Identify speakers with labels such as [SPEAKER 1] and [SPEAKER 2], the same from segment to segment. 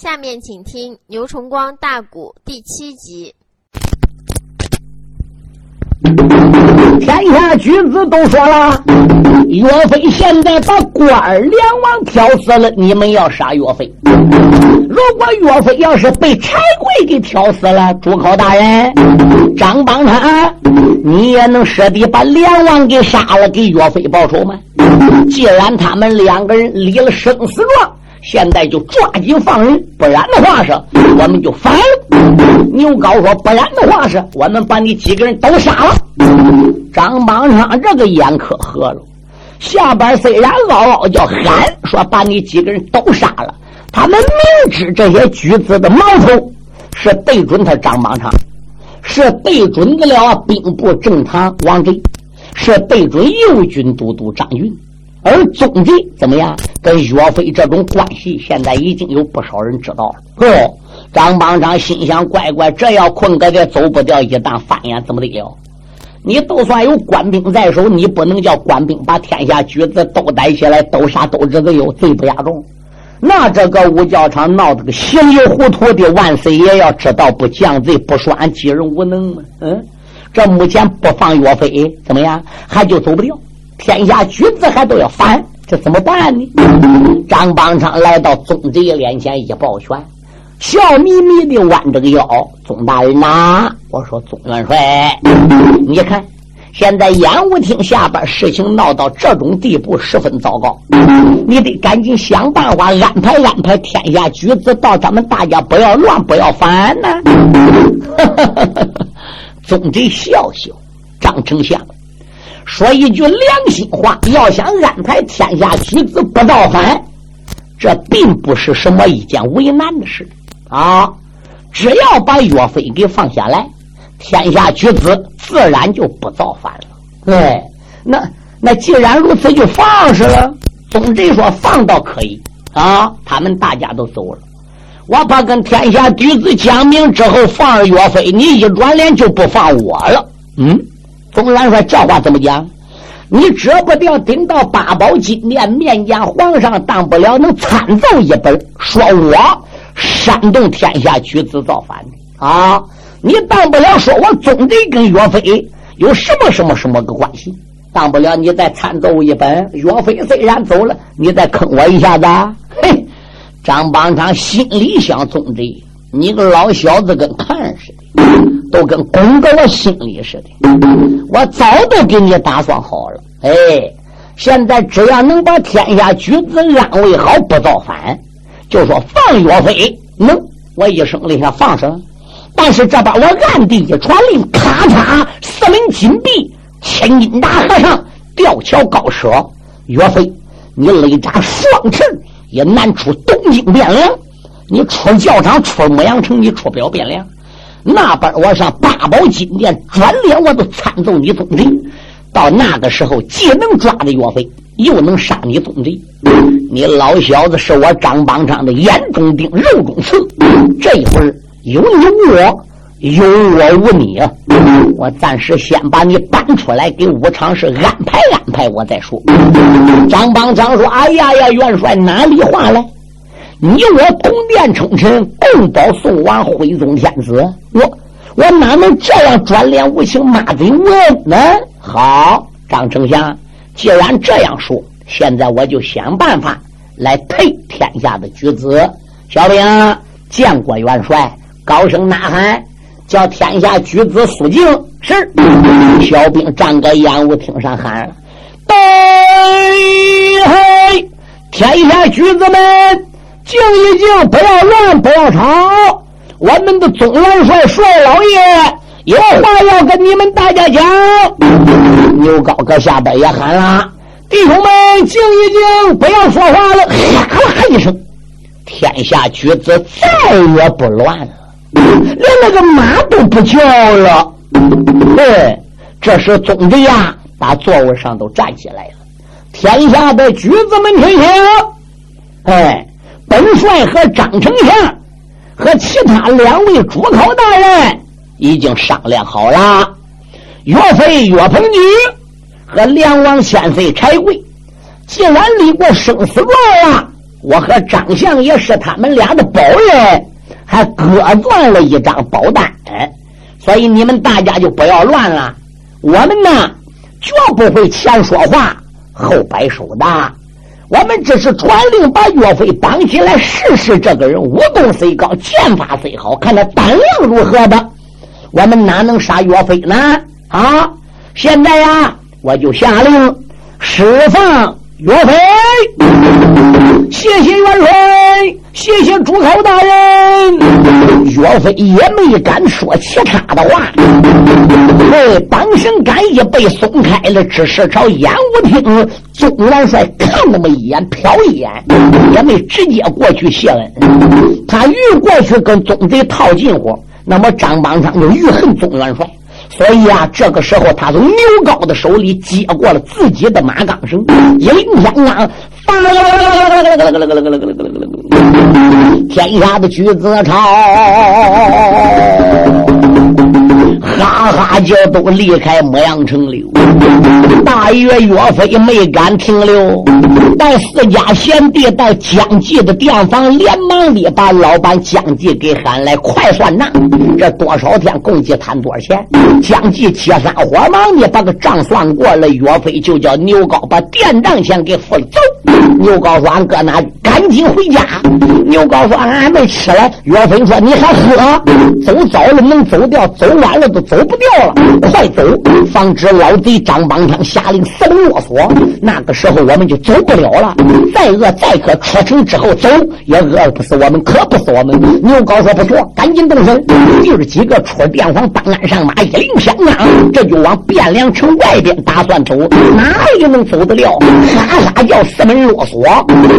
[SPEAKER 1] 下面请听牛崇光大鼓第七集。
[SPEAKER 2] 天下君子都说了，岳飞现在把官儿两王挑死了，你们要杀岳飞。如果岳飞要是被柴贵给挑死了，主考大人张邦昌，你也能舍得把梁王给杀了，给岳飞报仇吗？既然他们两个人立了生死状。现在就抓紧放人，不然的话是我们就反。牛皋说：“不然的话是我们把你几个人都杀了。”张邦昌这个眼可合了，下边虽然嗷嗷叫喊说把你几个人都杀了，他们明知这些举子的矛头是对准他张邦昌，是对准的了兵部正堂王贼，是对准右军都督张云。而总计怎么样？跟岳飞这种关系，现在已经有不少人知道了。哦，张邦昌心想：乖乖，这要困个这走不掉，一旦翻眼怎么得了？你都算有官兵在手，你不能叫官兵把天下举子都逮起来，都杀都这个有罪不压重。那这个五教场闹得个稀里糊涂的，万岁爷要知道不降罪，不说俺几人无能？嗯，这目前不放岳飞，怎么样？还就走不掉。天下举子还都要反，这怎么办呢？张邦昌来到宗贼面前一抱拳，笑眯眯的弯着个腰：“宗大人呐，我说宗元帅，你看现在演武厅下边事情闹到这种地步，十分糟糕，你得赶紧想办法安排安排天下举子，到咱们大家不要乱，不要反呢。”宗贼笑笑，张丞相。说一句良心话，要想安排天下举子不造反，这并不是什么一件为难的事啊！只要把岳飞给放下来，天下举子自然就不造反了。对，那那既然如此，就放是了。总之说放倒可以啊，他们大家都走了，我怕跟天下举子讲明之后放了岳飞，你一转脸就不放我了。嗯。总元帅这话怎么讲？你折不掉顶到八宝金殿面见皇上，当不了能参奏一本，说我煽动天下举子造反的啊！你当不了，说我总得跟岳飞有什么什么什么个关系？当不了，你再参奏一本。岳飞虽然走了，你再坑我一下子。嘿，张邦昌心里想：总之，你个老小子跟看似的。都跟攻到我心里似的，我早都给你打算好了。哎，现在只要能把天下举子安慰好，不造反，就说放岳飞，能，我一声令下放上。但是这把我暗地一传令，咔嚓，四门紧闭，千斤大和尚吊桥高舍，岳飞，你雷扎双翅也难出东京汴梁，你出教场出牧羊城，你出不了汴梁。那边我上八宝金殿转脸，我都参奏你宗贼。到那个时候，既能抓着岳飞，又能杀你宗贼。你老小子是我张邦昌的眼中钉、肉中刺。这一会儿有你无我，有我无你啊。我暂时先把你搬出来，给武昌市安排安排，我再说。张邦昌说：“哎呀呀，元帅哪里话来？”你我同殿称臣，共保宋王徽宗天子，我我哪能这样转脸无情骂贼无恩呢？好，张丞相，既然这样说，现在我就想办法来配天下的举子。小兵见过元帅，高声呐喊，叫天下举子肃静。是，小兵站在演武厅上喊：“对，天下举子们！”静一静，不要乱，不要吵。我们的总元帅帅老爷有话要跟你们大家讲。牛高搁下边也喊了：“弟兄们，静一静，不要说话了。”哈啦一声，天下举子再也不乱了，连那个马都不叫了。对，这时总理呀，把座位上都站起来了。天下的举子们听听，哎。本帅和张丞相和其他两位主考大人已经商量好了，岳飞、岳鹏举和梁王千岁柴贵，既然立过生死状了，我和张相爷是他们俩的保人，还各攥了一张保单，所以你们大家就不要乱了。我们呢，绝不会前说话后摆手的。我们只是传令把岳飞绑起来试试，这个人武功虽高，剑法虽好，看他胆量如何的。我们哪能杀岳飞呢？啊！现在呀，我就下令释放岳飞。谢谢元帅，谢谢朱口大人。岳飞也没敢说其他的话。哎，绑绳杆一被松开了，只是朝演武厅总元帅看那么一眼，瞟一眼，也没直接过去谢恩。他欲过去跟宗贼套近乎。那么张邦昌就欲恨宗元帅，所以啊，这个时候他从牛皋的手里接过了自己的马钢绳，一领天罡，天下的举子朝。哈哈就都离开牧羊城了。大岳岳飞没敢停留，带四家贤弟到江记的店房，连忙的把老板江记给喊来，快算账。这多少天共计摊多少钱？江记七三火忙的把个账算过了。岳飞就叫牛皋把店账钱给付了，走。牛皋说：“俺搁哪？赶紧回家。”牛皋说：“俺还没吃了。”岳飞说：“你还喝？走早了能走掉，走晚了都走不掉了。快走，防止老贼张邦昌下令四门落锁。那个时候我们就走不了了。再饿再渴，出城之后走也饿不死我们，渴不死我们。”牛皋说：“不错，赶紧动身。”弟儿几个出店房，当鞍上马，一领香囊，这就往汴梁城外边打算走。哪里能走得了？哈哈叫四门落锁，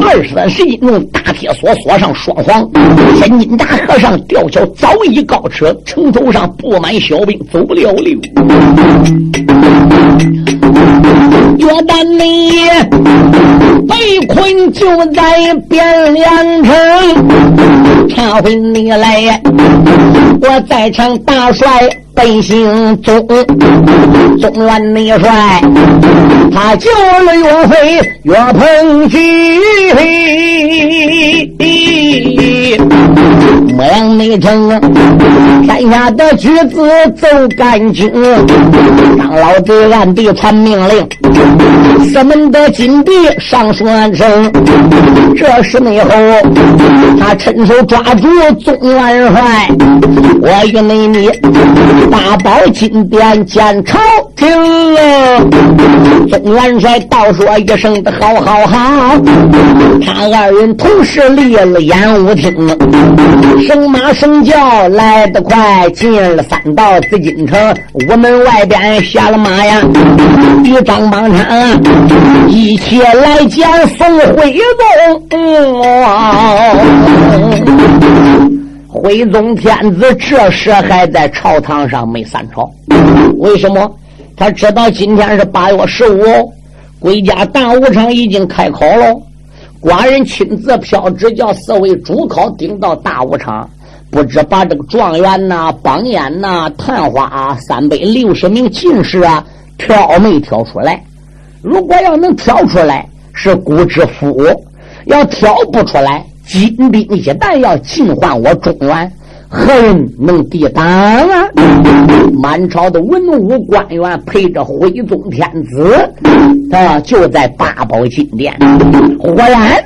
[SPEAKER 2] 二三十斤用大铁锁锁上双簧。天津大和尚吊桥早已告撤，城头上布满小兵，走不了了。约旦你被困就在汴梁城，查回你来，我在场大帅。本姓宗，宗元内帅，他救了岳飞岳鹏举，莫阳内城山下的举子奏干军，张老贼暗地传命令，四门的金币上算声。这时内后，他趁手抓住宗元帅，我与你你。大宝金殿见朝廷了，宗元帅倒说一声的好好好，他二人同时立了演武厅，升马升轿来得快，进了三道紫禁城，午门外边下了马呀，与张邦昌一起来见宋徽宗。徽宗天子这时还在朝堂上没散朝，为什么？他知道今天是八月十五，归家大武场已经开考了，寡人亲自飘旨叫四位主考顶到大武场，不知把这个状元呐、榜眼呐、探花啊、三百六十名进士啊挑没挑出来？如果要能挑出来，是孤之福；要挑不出来。金兵一旦要进犯我中原，何人能抵挡啊？满朝的文武官员陪着徽宗天子啊，就在八宝金殿。果然，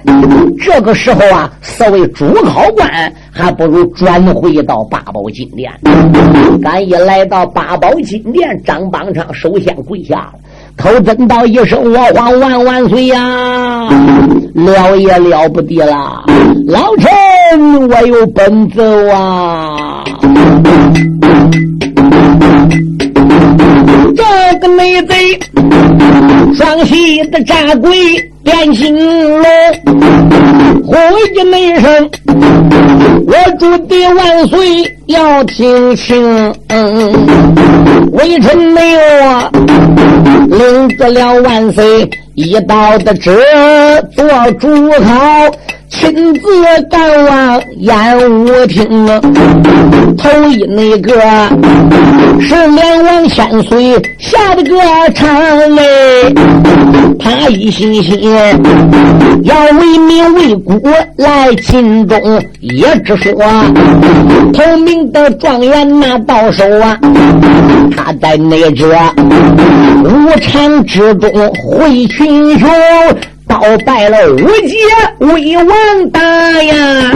[SPEAKER 2] 这个时候啊，四位主考官还不如转回到八宝金殿。赶一来到八宝金殿，张邦昌首先跪下了。头真道一声：“我皇万万岁呀！了也了不得了，老臣我有本奏啊！个内贼双膝的扎鬼变形龙，呼一内声，我祝帝万岁要听清。”微臣没有啊，领得了万岁一道的旨，做主考，亲自赶往演武厅啊！头一那个是两王千岁下的个场哎，他一心心要为民为国来尽忠，也只说头名的状元拿到手啊，他在那这武场之中会群雄。倒拜了五杰威王大呀，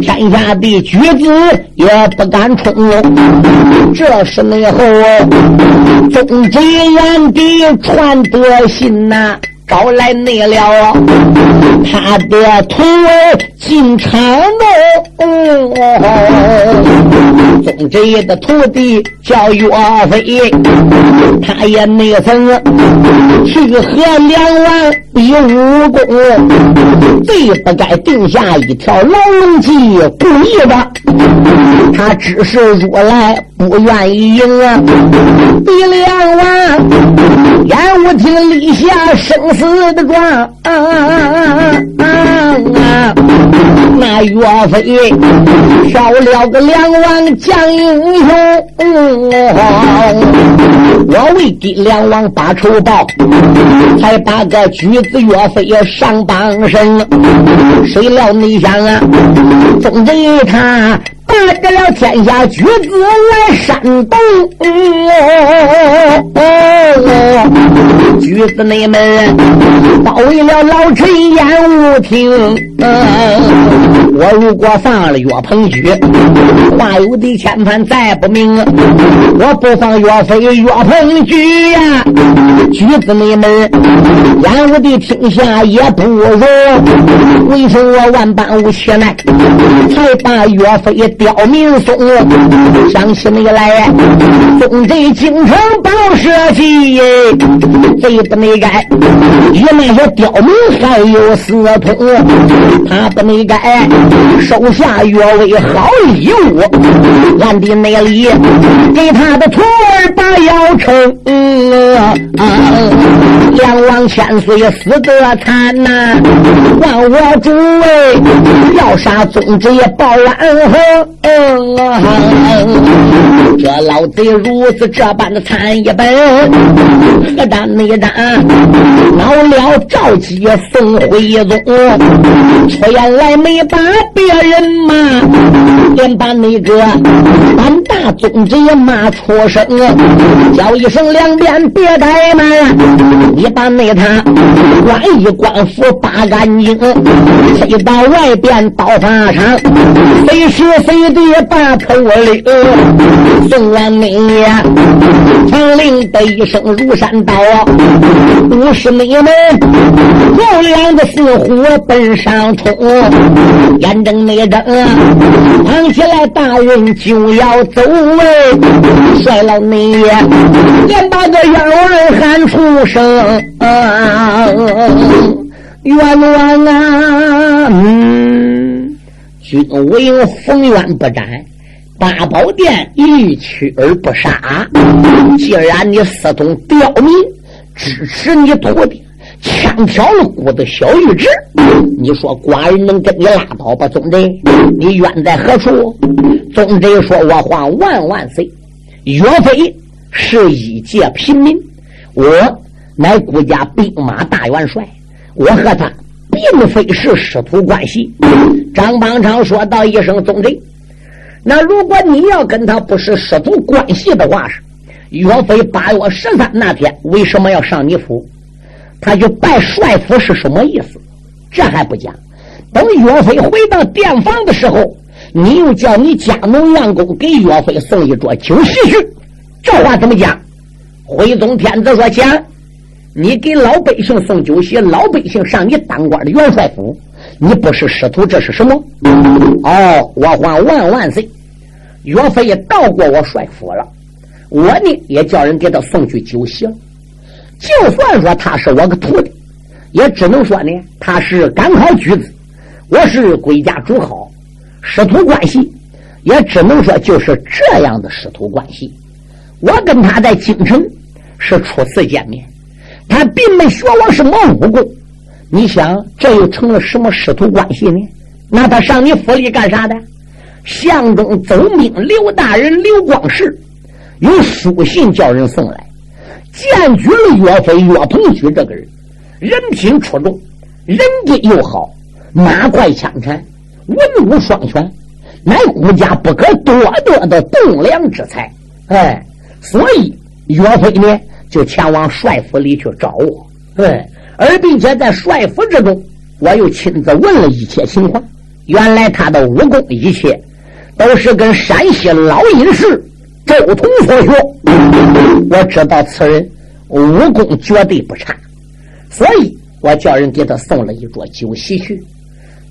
[SPEAKER 2] 天下的举子也不敢冲。这是内后宗贼眼的传得信呐。招来内了，他的徒儿进城喽。宗贼的徒弟叫岳飞，他也没曾去和梁王比武功，最不该定下一条龙计，故意的。他只是如来不愿意赢啊，比梁王演武厅立下生死死。的状啊啊啊！那岳飞挑了个梁王将英雄，我为给梁王把仇报，才把个举子岳飞上榜身。谁料你想啊，总贼他。带得了天下举子来山东，举子内们包围了老臣演武厅。我如果放了岳鹏举，话有的千番再不明。我不放岳飞岳鹏举呀，举子内们演武的天下也不容。为什么万般无邪奈，才把岳飞？刁民松，想起你来，宗贼京城报社稷，贼不内该与那些刁民还有私通，他不内改。手下岳威好礼物，暗地内里给他的徒儿把腰撑。两王千岁死得惨呐，万我诸位要杀宗贼报安侯。嗯，这老贼如此这般的惨一本，何战内战，恼了赵姬宋徽宗，出言来没把别人骂，连把那个俺大宗也骂出声，叫一声两边别怠慢，你把那他官衣官服扒干净，飞到外边刀法场，随时随。地把头领，送完你，传令的一声如山倒，不是你们有两个似火奔上冲，眼睁没睁，想起来大人就要走哎，帅老你连把个冤枉喊出声，冤枉啊！嗯。君为逢冤不斩，八宝殿一去而不杀。既然你私通刁民，支持你徒弟，枪挑了骨的小玉侄，你说寡人能跟你拉倒吧？宗贼，你冤在何处？宗贼说：“我皇万万岁，岳飞是一介平民，我乃国家兵马大元帅，我和他。”并非是师徒关系，张邦昌说道一声：“宗贼，那如果你要跟他不是师徒关系的话，是岳飞八月十三那天为什么要上你府？他去拜帅府是什么意思？这还不讲。等岳飞回到殿房的时候，你又叫你家奴员工给岳飞送一桌酒席去，这话怎么讲？徽宗天子说讲。”你给老百姓送酒席，老百姓上你当官的元帅府，你不是师徒，这是什么？哦，我还万万岁！岳飞也到过我帅府了，我呢也叫人给他送去酒席了。就算说他是我个徒弟，也只能说呢他是赶考举子，我是归家主考，师徒关系也只能说就是这样的师徒关系。我跟他在京城是初次见面。他并没学我什么武功，你想，这又成了什么师徒关系呢？那他上你府里干啥的？相中走命刘大人刘光世有书信叫人送来，荐举了岳飞岳鹏举这个人，人品出众，人品又好，马快枪长，文武双全，乃国家不可多得的栋梁之才。哎，所以岳飞呢就前往帅府里去找我。对。而并且在帅府之中，我又亲自问了一切情况。原来他的武功一切都是跟山西老隐士周同所学。我知道此人武功绝对不差，所以我叫人给他送了一桌酒席去。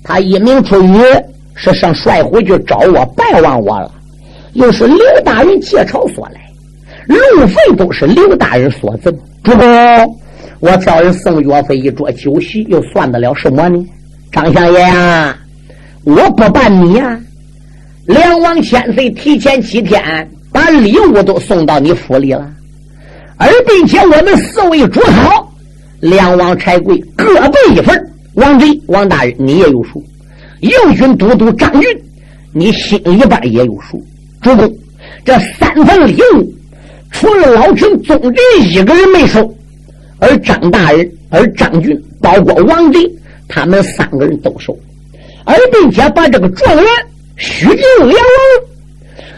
[SPEAKER 2] 他一名出于是上帅府去找我拜望我了，又是刘大人借朝所来，路费都是刘大人所赠。主公。我叫人送岳飞一桌酒席，又算得了什么呢？张相爷啊，我不办你呀！梁王千岁提前几天把礼物都送到你府里了，而并且我们四位主考，梁王柴贵各备一份。王贼，王大人你也有数。右军都督张俊，你心里边也有数。主公，这三份礼物，除了老臣宗人一个人没收。而张大人、而张俊，包括王贼，他们三个人都收，而并且把这个状元许进梁王，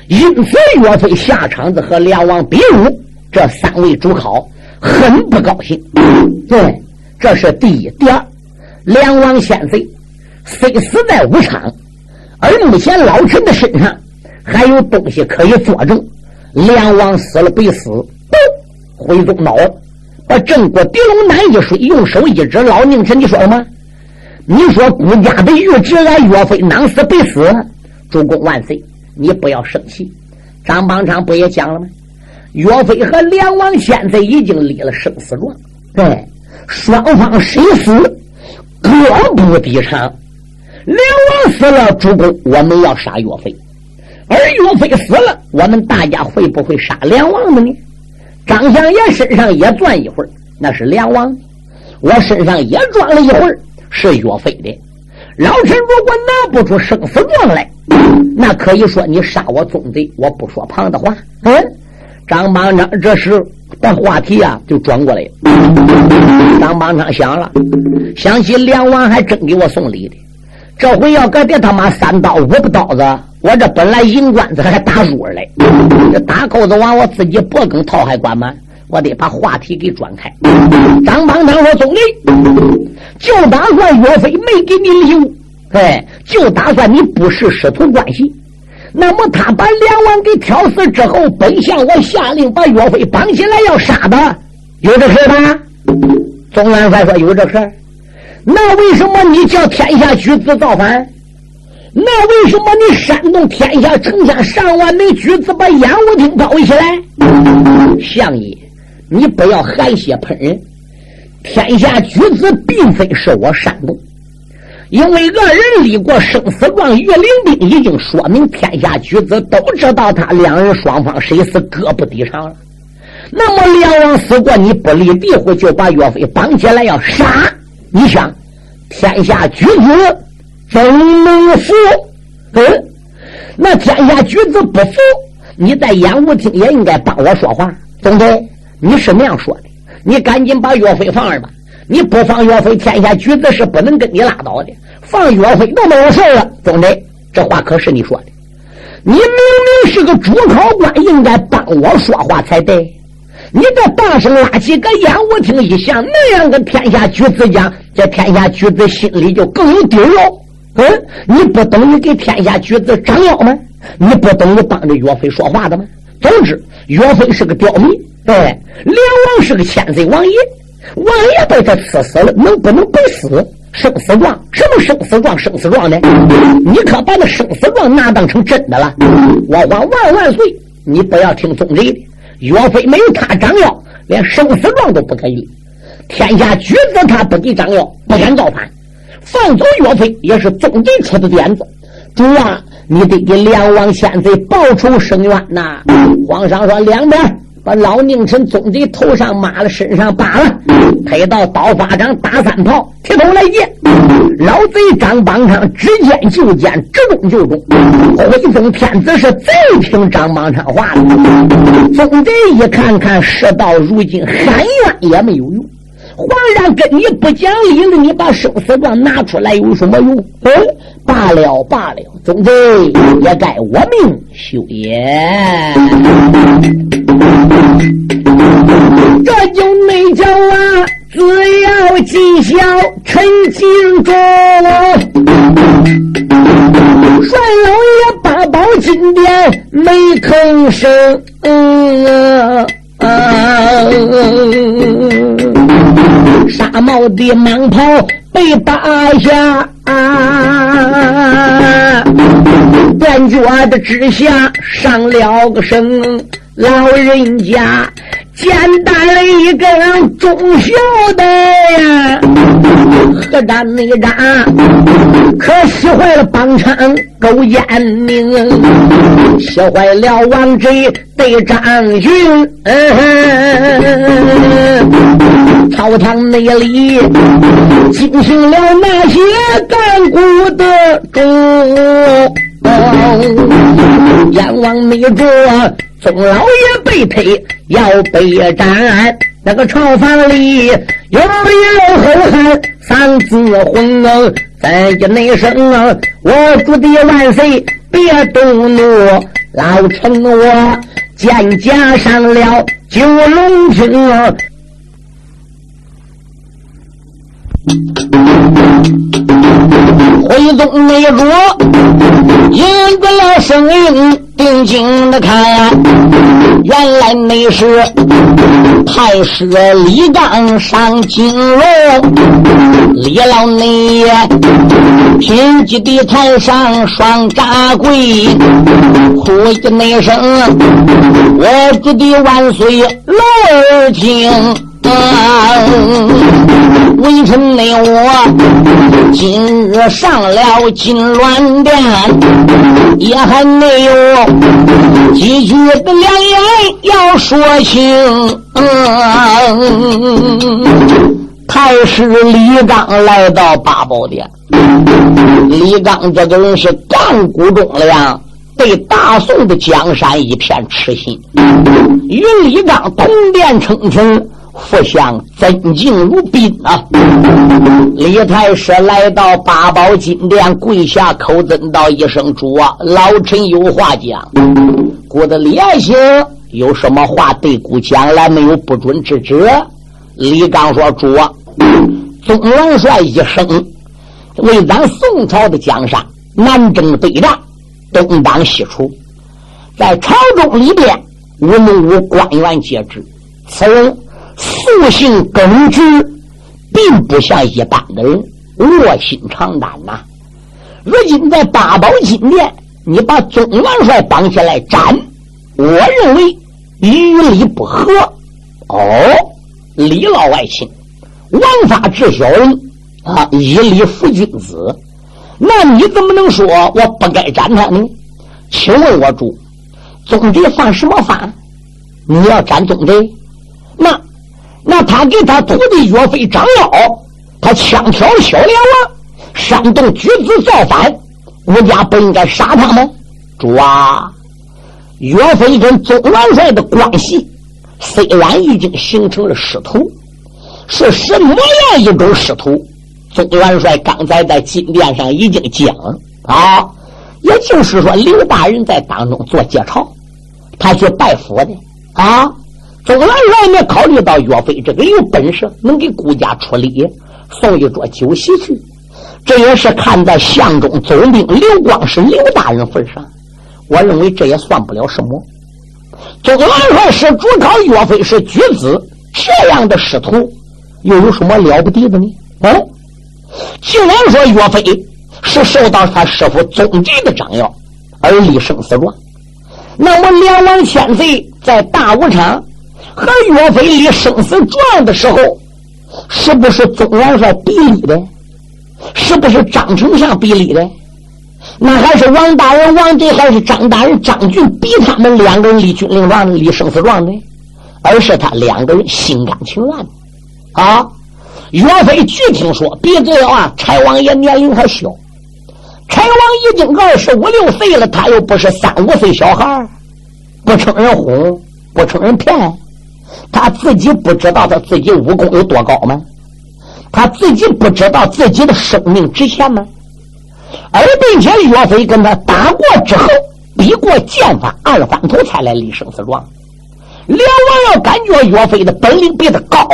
[SPEAKER 2] 因此岳飞下场子和梁王比武，这三位主考很不高兴。对，这是第一。第二，梁王先岁虽死在武昌，而目前老臣的身上还有东西可以作证。梁王死了，必死，不回宗脑。把郑国狄龙胆一水，用手一指，老宁臣，你说什么？你说孤家的御侄俺岳飞囊死必死？主公万岁！你不要生气。张邦昌不也讲了吗？岳飞和梁王现在已经立了生死状，对，双方谁死各不抵偿。梁王死了，主公我们要杀岳飞；而岳飞死了，我们大家会不会杀梁王的呢？张相爷身上也攥一会儿，那是梁王；我身上也装了一会儿，是岳飞的。老臣如果拿不出生死状来，那可以说你杀我宗贼，我不说旁的话。嗯，张邦昌这时把话题啊就转过来了。张邦昌想了，想起梁王还真给我送礼的，这回要搁别他妈三刀五不刀子。我这本来银棺子还打珠儿嘞，这打钩子往我自己脖梗套还管吗？我得把话题给转开。张邦昌说：“总理，就打算岳飞没给你礼物，哎，就打算你不是师徒关系。那么他把梁王给挑死之后，本相我下令把岳飞绑起来要杀他，有这事吧？”总元帅说：“有这事。那为什么你叫天下举子造反？”那为什么你煽动天下城下上万名举子把演武厅包围起来？相爷，你不要含血喷人。天下举子并非是我煽动，因为二人立过生死状，岳灵兵已经说明天下举子都知道他两人双方谁死各不抵偿了。那么梁王死过，你不立庇护，就把岳飞绑起来要杀？你想，天下举子？怎能服？嗯，那天下举子不服，你在演武厅也应该帮我说话，总队，你是那样说的，你赶紧把岳飞放了吧。你不放岳飞，天下举子是不能跟你拉倒的。放岳飞都没有事了，总队，这话可是你说的。你明明是个主考官，应该帮我说话才对。你这大声拉起个演武厅一响，那样跟天下举子讲，这天下举子心里就更有底喽。嗯，你不等于给天下举子张腰吗？你不等于帮着岳飞说话的吗？总之，岳飞是个刁民，哎，梁王是个千岁王爷，王爷被他刺死了，能不能不死？生死状？什么生死状？生死状呢？你可把那生死状拿当成真的了？我皇万万岁！你不要听宗贼的，岳飞没有他张腰，连生死状都不可以。天下举子他不给张腰，不敢造反。放走岳飞也是宗贼出的点子，主啊，你得给梁王先贼报仇伸冤呐！皇上说两边把老宁臣总贼头上抹了，身上扒了，推到刀法掌打三炮，提头来见。老贼张邦昌指尖就尖，直中就中。徽宗天子是贼听张邦昌话的。总贼一看看，事到如今喊冤也没有用。皇上跟你不讲理了，你把生死状拿出来有什么用？嗯，罢了罢了，总之也该我命休也。这就没叫啊，只要尽孝陈金忠，帅老爷八宝金殿没吭声。嗯帽的蟒袍被打下，断脚的之下上了个身，老人家。简单了一个忠孝的呀，何战内战，可惜坏了帮昌勾践命，气坏了王贼对张巡。朝堂内里进行了那些干股的主，阎王内着。宋老爷被推要被斩，那个朝房里有有后汉三字魂啊，再一内声啊，我主的万岁别动怒，老臣我见驾上了九龙军啊。徽宗内主引着了声音，定睛的看呀，原来那是太师李刚上金龙，李老内爷品级的台上双扎跪，哭一那声，我主的万岁老儿听。微臣内我今日上了金銮殿，也还没有几句的良言要说清。太师李刚来到八宝殿，李刚这个人是干股忠良，对大宋的江山一片痴心，与李刚同殿称臣。福相尊敬如宾啊！李太师来到八宝金殿，跪下叩尊道一声：“主啊，老臣有话讲。”姑的李爱卿有什么话对姑讲来？没有不准之旨。李刚说：“主啊，宗元帅一生为咱宋朝的江山南征北战，东挡西出，在朝中里边无能无官员皆知，此人。”素性耿直，并不像一般的人卧薪尝胆呐。如今在八宝金殿，你把宗元帅绑起来斩，我认为与理不合。哦，李老外卿，王法治小人啊，以理服君子。那你怎么能说我不该斩他呢？请问我主，宗贼犯什么法？你要斩宗贼？那？那他给他徒弟岳飞张辽，他枪挑小梁王，煽动举子造反，我家不应该杀他吗？主啊，岳飞跟宗元帅的关系虽然已经形成了师徒，是什么样一种师徒？宗元帅刚才在金殿上已经讲了啊，也就是说刘大人在当中做介绍，他去拜佛的啊。宗元帅呢，考虑到岳飞这个有本事，能给顾家出力，送一桌酒席去。这也是看在相中总兵刘光是刘大人份上，我认为这也算不了什么。宗元帅是主考岳飞是举子，这样的师徒又有什么了不得的呢？哦，既然说岳飞是受到他师傅宗吉的张耀而立生死状，那么梁王千岁在大武场。和岳飞立生死状的时候，是不是宗元帅逼你的？是不是张丞相逼你的？那还是王大人王贼，还是张大人张俊逼他们两个人立军令状、立生死状的？而是他两个人心甘情愿啊。岳飞据听说比这个啊，柴王爷年龄还小。柴王已经二十五六岁了，他又不是三五岁小孩不成人哄，不成人骗，他自己不知道他自己武功有多高吗？他自己不知道自己的生命值钱吗？而并且岳飞跟他打过之后，比过剑法，二反头才来立生死状。梁王要感觉岳飞的本领比他高。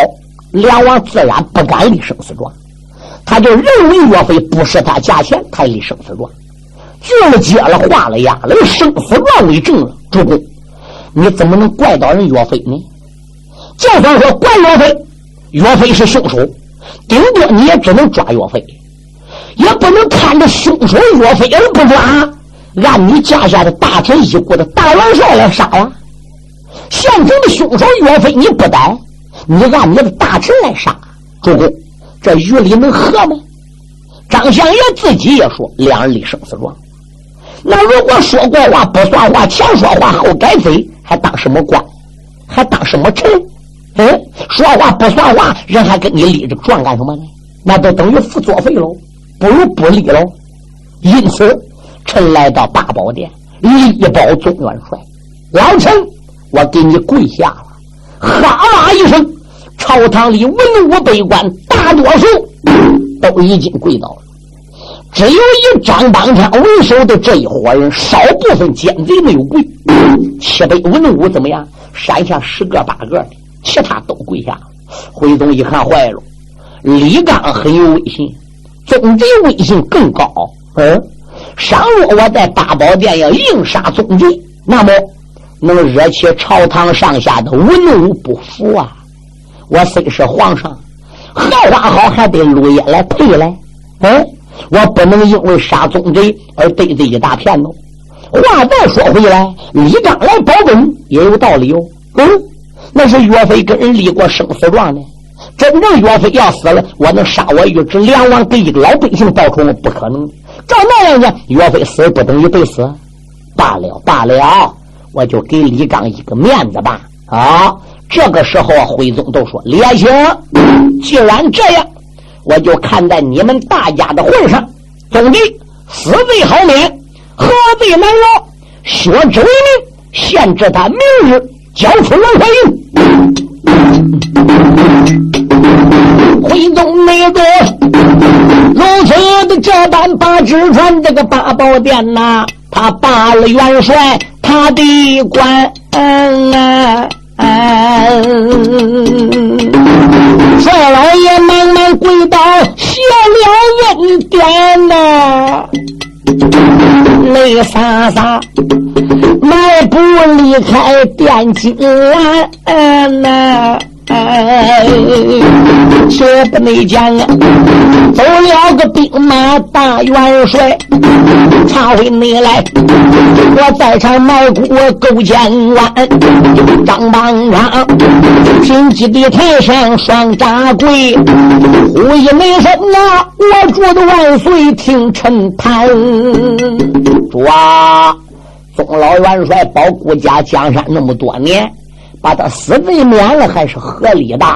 [SPEAKER 2] 梁王自然不敢立生死状，他就认为岳飞不是他价钱，才立生死状，锯了接了画了押了，生死状为证了。主公，你怎么能怪到人岳飞呢？就算说关岳飞，岳飞是凶手，顶多你也只能抓岳飞，也不能看着凶手岳飞而不抓，按你家下的大臣一股的大元帅来杀呀。现成的凶手岳飞你不逮。你按你的大臣来杀，主公，这于理能合吗？张相爷自己也说，两人立生死状。那如果说过话不算话，前说话后改嘴，还当什么官？还当什么臣？嗯，说话不算话，人还跟你立这个状干什么呢？那都等于付作废喽，不如不立喽。因此，臣来到大宝殿，力保总元帅。老臣，我给你跪下了，哈啦一声。朝堂里文武百官，大多数都已经跪倒了，只有以张邦昌为首的这一伙人，少部分奸贼没有跪。七百文武怎么样？山下十个八个的，其他都跪下了。徽宗一看坏了，李刚很有威信，宗贼威信更高。嗯，倘若我在大宝殿要硬杀宗贼，那么能惹起朝堂上下的文武不服啊！我虽是皇上，荷花好还得陆爷来陪来。嗯，我不能因为杀宗贼而得罪一大片喽。话再说回来，李刚来保本也有道理哦。嗯，那是岳飞跟人立过生死状呢。真正岳飞要死了，我能杀我一只梁王给一个老百姓报仇吗？不可能。照那样讲，岳飞死不等于被死。罢了罢了，我就给李刚一个面子吧。啊。这个时候，徽宗都说：“李爱卿，既然这样，我就看在你们大家的份上，总之死罪好免，何罪难饶？削职为民，限制他明日交出文怀印。”徽宗没多，如此的这般把纸传这个八宝殿呐，他罢了元帅，他的官啊。帅老爷忙忙跪倒，谢了恩典呐，泪洒洒，迈步离开殿金兰哎，说不内讲啊，走了个兵马大元帅，查回内来，我在场埋骨够千万。张邦昌，金鸡的台上双扎跪，呼一没声啊，我祝的万岁听臣谈。主啊，宗老元帅保国家江山那么多年。把他死罪免了还是合理的，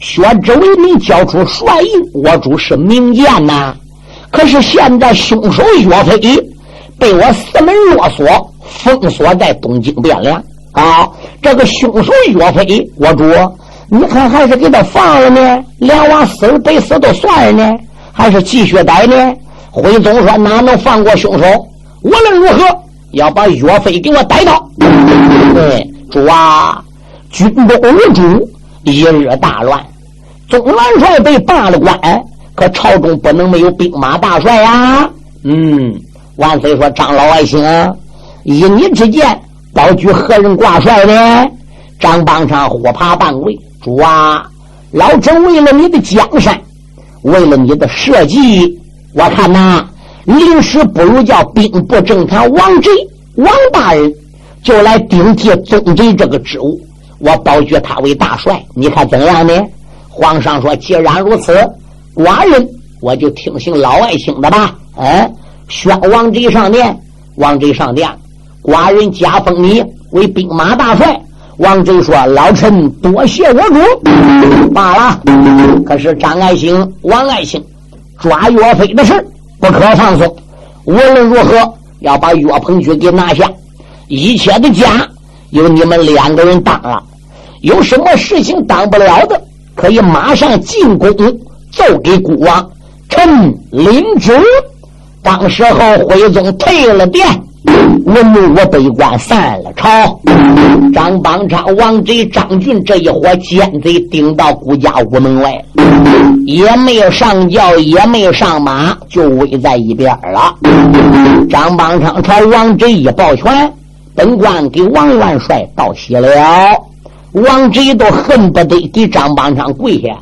[SPEAKER 2] 薛之为民交出帅印，我主是明鉴呐。可是现在凶手岳飞被我四门落锁封锁在东京汴梁啊！这个凶手岳飞，我主，你看还是给他放了呢？梁王死了白死都算了呢，还是继续逮呢？徽宗说哪能放过凶手？无论如何要把岳飞给我逮到。对，主啊！军中无主，一日大乱。总元帅被罢了官，可朝中不能没有兵马大帅呀。嗯，万岁说：“张老爱卿，依你之见，保举何人挂帅呢？”张邦昌火爬半跪：“主啊，老臣为了你的江山，为了你的社稷，我看呐，临时不如叫兵部政坛王贼王大人就来顶替宗贼这个职务。”我保举他为大帅，你看怎样呢？皇上说：“既然如此，寡人我就听信老爱卿的吧。”嗯，宣王贼上殿，王贼上殿，寡人加封你为兵马大帅，王贼说：“老臣多谢我主。”罢了。可是张爱卿、王爱卿抓岳飞的事不可放松。无论如何要把岳鹏举给拿下。一切的家由你们两个人当了。有什么事情挡不了的，可以马上进宫奏给孤王。臣领旨。当时候徽宗退了殿。文武我北关散了朝，张邦昌、王贼、张俊这一伙奸贼顶到顾家屋门外，也没有上轿，也没有上马，就围在一边了。张邦昌朝王贼一抱拳，本官给王元帅道喜了。王贼都恨不得给张邦昌跪下，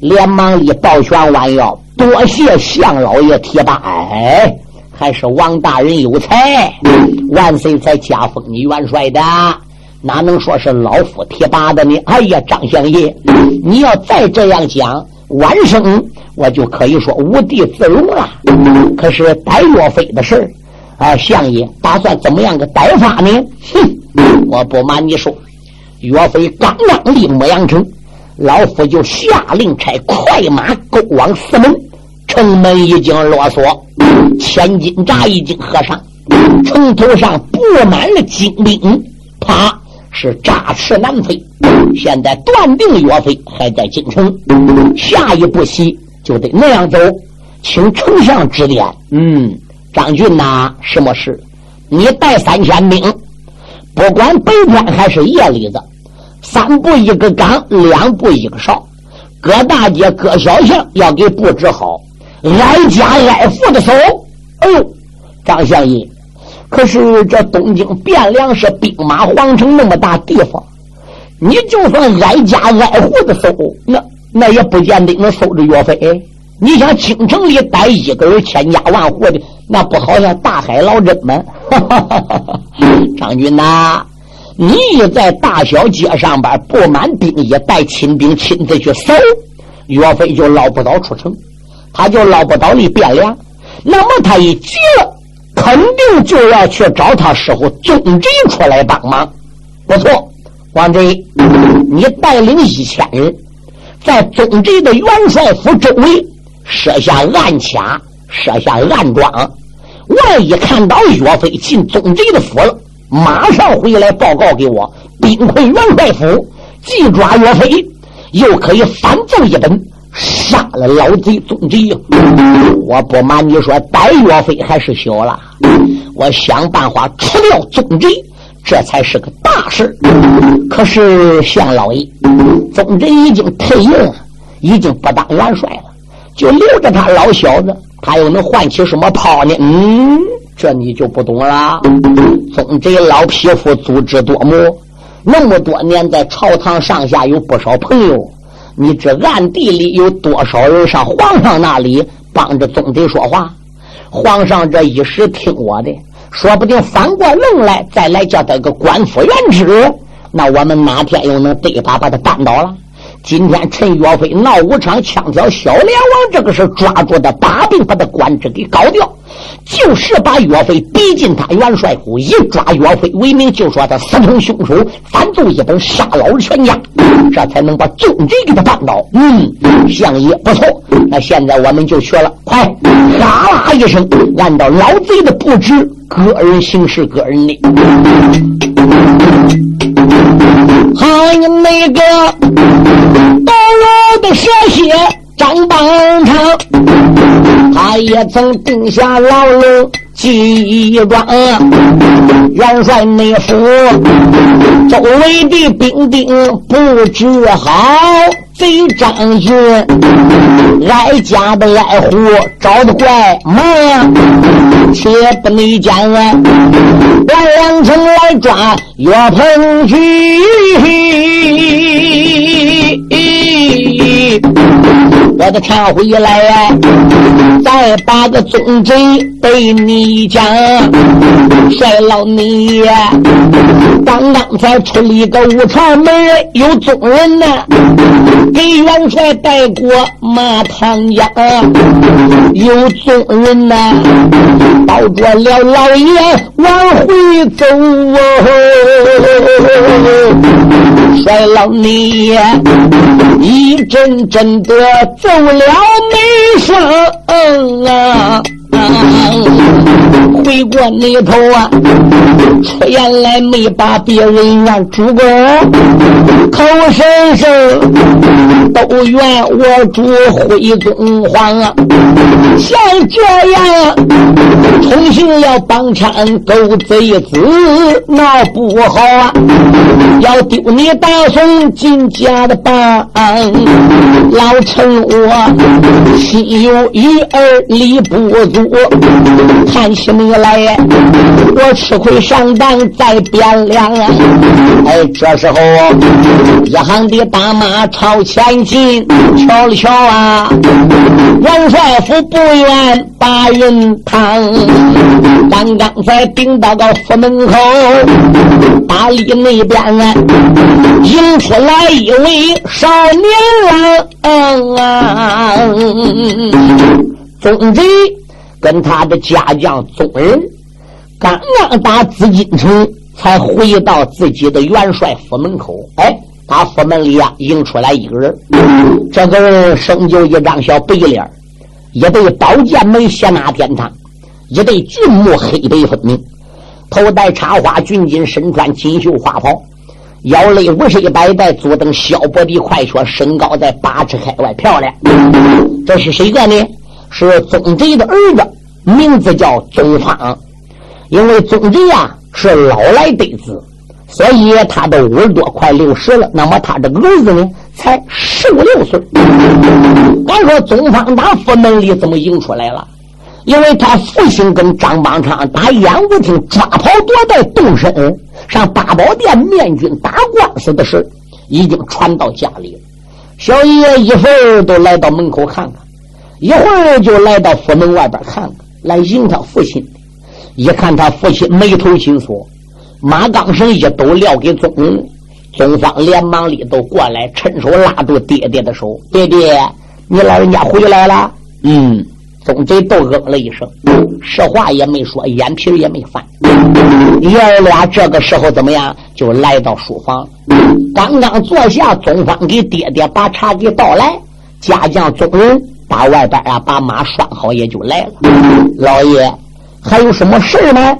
[SPEAKER 2] 连忙一抱拳弯腰，多谢相老爷提拔。哎。还是王大人有才，万岁才加封你元帅的，哪能说是老夫提拔的呢？哎呀，张相爷，你要再这样讲，晚生我就可以说无地自容了。可是逮若飞的事儿，啊，相爷打算怎么样个逮法呢？哼，我不瞒你说，岳飞刚刚离牧羊城，老夫就下令差快马勾往四门，城门已经落锁。千斤闸已经合上，城头上布满了精兵，他是诈持难飞。现在断定岳飞还在京城，下一步棋就得那样走，请丞相指点。嗯，张俊呐，什么事？你带三千兵，不管白天还是夜里子，三步一个岗，两步一个哨，各大街各小巷要给布置好。挨家挨户的搜，哎呦，张相爷，可是这东京汴梁是兵马皇城那么大地方，你就算挨家挨户的搜，那那也不见得能搜着岳飞。你想京城里待一个人，千家万户的，那不好像大海捞针吗？张军呐，你在大小街上边布满兵役，带亲兵亲自去搜，岳飞就捞不到出城。他就捞不到你汴梁，那么他一急了，肯定就要去找他师傅宗贼出来帮忙。不错，王贼，你带领一千人，在宗贼的元帅府周围设下暗卡，设下暗桩。万一看到岳飞进宗贼的府了，马上回来报告给我，兵困元帅府，既抓岳飞，又可以反奏一本。杀了老贼宗贼！我不瞒你说，逮岳飞还是小了。我想办法除掉宗贼，这才是个大事。可是向老爷，宗贼已经退役了，已经不当元帅了，就留着他老小子，他又能唤起什么炮呢？嗯，这你就不懂了。宗贼老匹夫，足智多谋，那么多年在朝堂上下有不少朋友。你这暗地里有多少人上皇上那里帮着宗贼说话？皇上这一时听我的，说不定反过愣来，再来叫他个官复原职，那我们哪天又能对把把他扳倒了？今天趁岳飞闹武场，枪挑小梁王这个事抓住的把柄，把他官职给搞掉。就是把岳飞逼进他元帅府，一抓岳飞为名，就说他私通凶手，反奏一本杀老全家，这才能把宗贼给他办倒。嗯，相爷不错，那现在我们就去了，快！杀了一声，按照老贼的布置，个人行事个人的。好，你那个到我的蛇蝎。张邦昌，他也曾定下牢笼记状，元帅内府周围的兵丁布置好。贼张俊挨家的挨户找的怪忙，且不内奸啊，万两城来抓岳鹏举，我的天回来呀，再把个宗贼对你讲，帅老你呀，刚刚才出了一个武朝门，有宗人呐。给元帅带过马唐江，有众人呐，保着了老爷往回走哦帅老你一阵真的走了没声啊。回过那头啊，出言来没把别人怨主公，口声声都怨我主徽宗皇啊！像这样重新要帮腔狗贼子闹不好啊！要丢你大宋金家的榜，老臣我心有余而力不足。看起你来，我吃亏上当再变凉。哎，这时候一行的大马朝前进，瞧了瞧啊，王帅府不远把人趟。刚刚才顶到个府门口，大里那边啊，迎出来一位少年郎啊。总之。跟他的家将宗人刚刚打紫禁城，才回到自己的元帅府门口。哎，他府门里啊，迎出来一个人。这个人生就一张小白脸，一对宝剑眉，斜纳天堂，一对俊目，黑白分明，头戴插花军巾，身穿锦绣花袍，腰勒五十一百带，左蹬削薄的快靴，身高在八尺开外，漂亮。这是谁个呢？是宗贼的儿子，名字叫宗方。因为宗贼呀是老来得子，所以他都五十多，快六十了。那么他这个儿子呢，才十五六岁。咱说宗方打府门里怎么迎出来了？因为他父亲跟张邦昌打演武厅抓跑夺带动身上八宝殿面君打官司的事，已经传到家里了。小爷一会儿都来到门口看看。一会儿就来到府门外边看看，来迎他父亲。一看他父亲眉头紧锁，马钢绳一抖，撂给宗宗方，连忙里头过来，伸手拉住爹爹的手：“爹爹，你老人家回来了。”嗯，宗贼都嗯了一声，实话也没说，眼皮也没翻。爷儿俩这个时候怎么样？就来到书房，刚刚坐下，宗方给爹爹把茶给倒来，家将宗人。把外边啊，把马拴好，也就来了。老爷，还有什么事吗？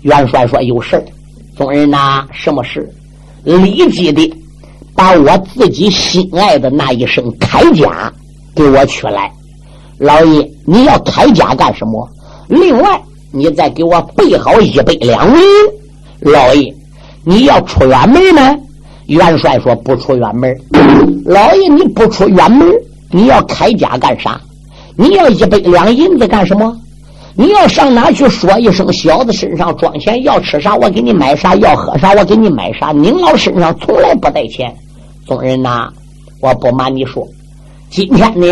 [SPEAKER 2] 元帅说有事众人呐，什么事？立即的把我自己心爱的那一身铠甲给我取来。老爷，你要铠甲干什么？另外，你再给我备好一百两银。老爷，你要出远门吗？元帅说不出远门。老爷，你不出远门？你要铠甲干啥？你要一百两银子干什么？你要上哪去说一声？小子身上装钱，要吃啥我给你买啥，要喝啥我给你买啥。您老身上从来不带钱。众人呐，我不瞒你说，今天呢，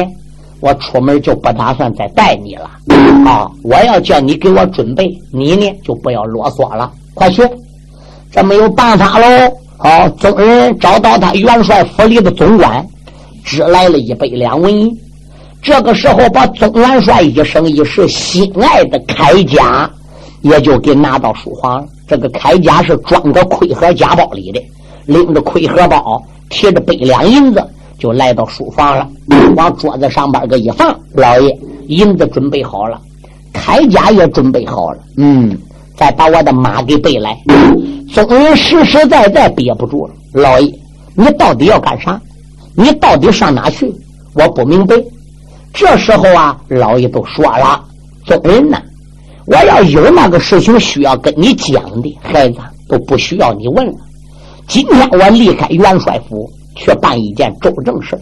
[SPEAKER 2] 我出门就不打算再带你了。啊，我要叫你给我准备，你呢就不要啰嗦了，快去。这没有办法喽。好，众人找到他元帅府里的总管。只来了一百两文银，这个时候把总元帅一生一世心爱的铠甲，也就给拿到书房。这个铠甲是装个盔盒夹包里的，拎着盔盒包，提着百两银子，就来到书房了。往桌子上边个一放，老爷银子准备好了，铠甲也准备好了。嗯，再把我的马给备来。总人实实在在憋不住了，老爷，你到底要干啥？你到底上哪去？我不明白。这时候啊，老爷都说了：“宗人呢，我要有那个事情需要跟你讲的，孩子都不需要你问了。今天我离开元帅府去办一件州正事，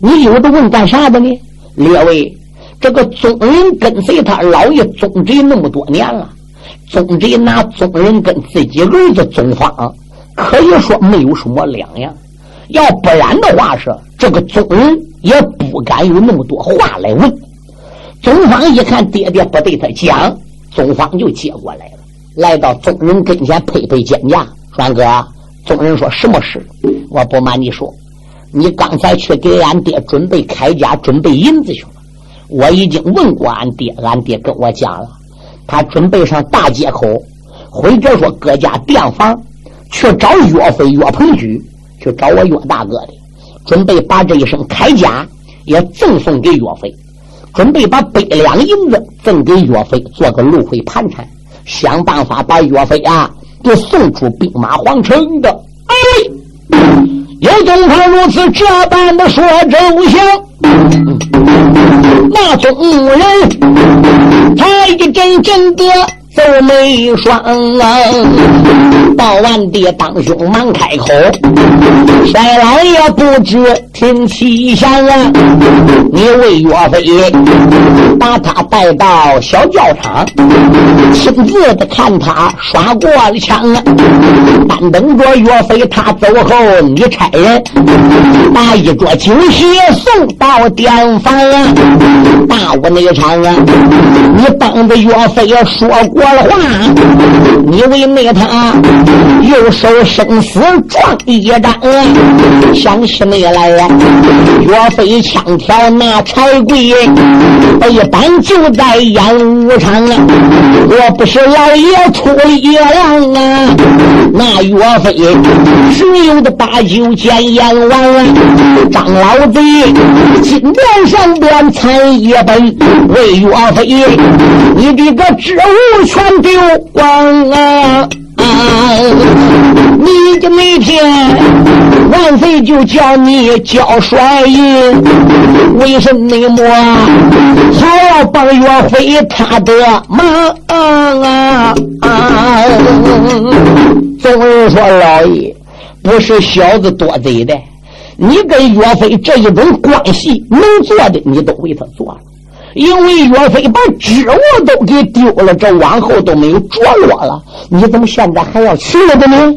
[SPEAKER 2] 你有的问干啥的呢？列位，这个宗人跟随他老爷宗贼那么多年了，宗贼拿宗人跟自己儿子宗方，可以说没有什么两样。”要不然的话，是这个宗人也不敢有那么多话来问。宗方一看爹爹不对他讲，宗方就接过来了，来到宗人跟前，配配肩胛。栓哥，宗人说什么事？我不瞒你说，你刚才去给俺爹准备铠甲、准备银子去了。我已经问过俺爹，俺爹跟我讲了，他准备上大街口或者说各家店房去找岳飞、岳鹏举，去找我岳大哥的，准备把这一身铠甲也赠送给岳飞，准备把百两银子赠给岳飞，做个入会盘缠，想办法把岳飞啊给送出兵马皇城的。哎，有东方如此这般的说，周祥。那众人，他一阵阵的。皱眉双，报完爹当兄忙开口，帅老爷不知听其响啊！为岳飞把他带到小教场，亲自的看他耍过了枪啊！单等着岳飞他走后，你差人把一桌酒席送到店房啊！大屋内场啊，你帮着岳飞说过。了话，你为那他右手生死状一张，想起没来呀？岳飞枪挑那柴贵，一般就在演武场啊！若不是老爷出力量啊，那岳飞只有的把酒见阎王啊！张老贼金殿上边参一本，为岳飞，你这个职务全丢光啊！你的那天万岁就叫你交帅印，为什么还要帮岳飞他的忙啊？总是说老爷不是小子多嘴的，你跟岳飞这一种关系能做的，你都为他做了。因为岳飞把职务都给丢了，这往后都没有着落了。你怎么现在还要去了的呢？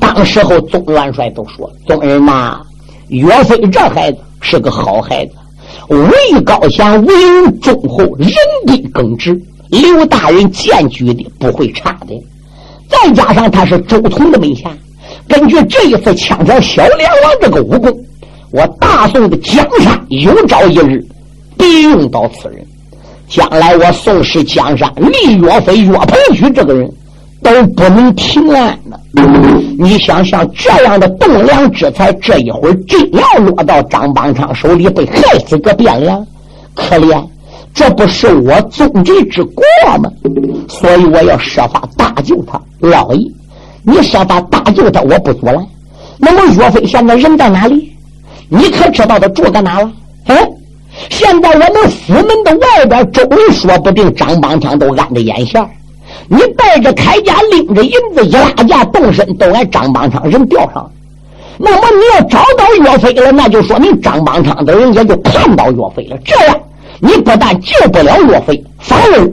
[SPEAKER 2] 当时候宗元帅都说：“宗人呐，岳飞这孩子是个好孩子，位高强，为人忠厚，人品耿直，刘大人荐举的不会差的。再加上他是周通的门下，根据这一次枪挑小梁王这个武功，我大宋的江山有朝一日。”必用到此人，将来我宋氏江山离岳飞、岳鹏举这个人都不能平安了。你想想，这样的栋梁之才，这一会儿真要落到张邦昌手里，被害死个汴梁，可怜，这不是我宗旨之过吗？所以我要设法搭救他。老爷，你设法搭救他，我不阻拦。那么岳飞现在人在哪里？你可知道他住在哪了？哎？现在我们府门的外边，周围说不定张邦昌都按着眼线你带着铠甲，拎着银子，一拉架动身，都挨张邦昌人吊上。那么你要找到岳飞了，那就说明张邦昌的人也就看到岳飞了。这样，你不但救不了岳飞，反而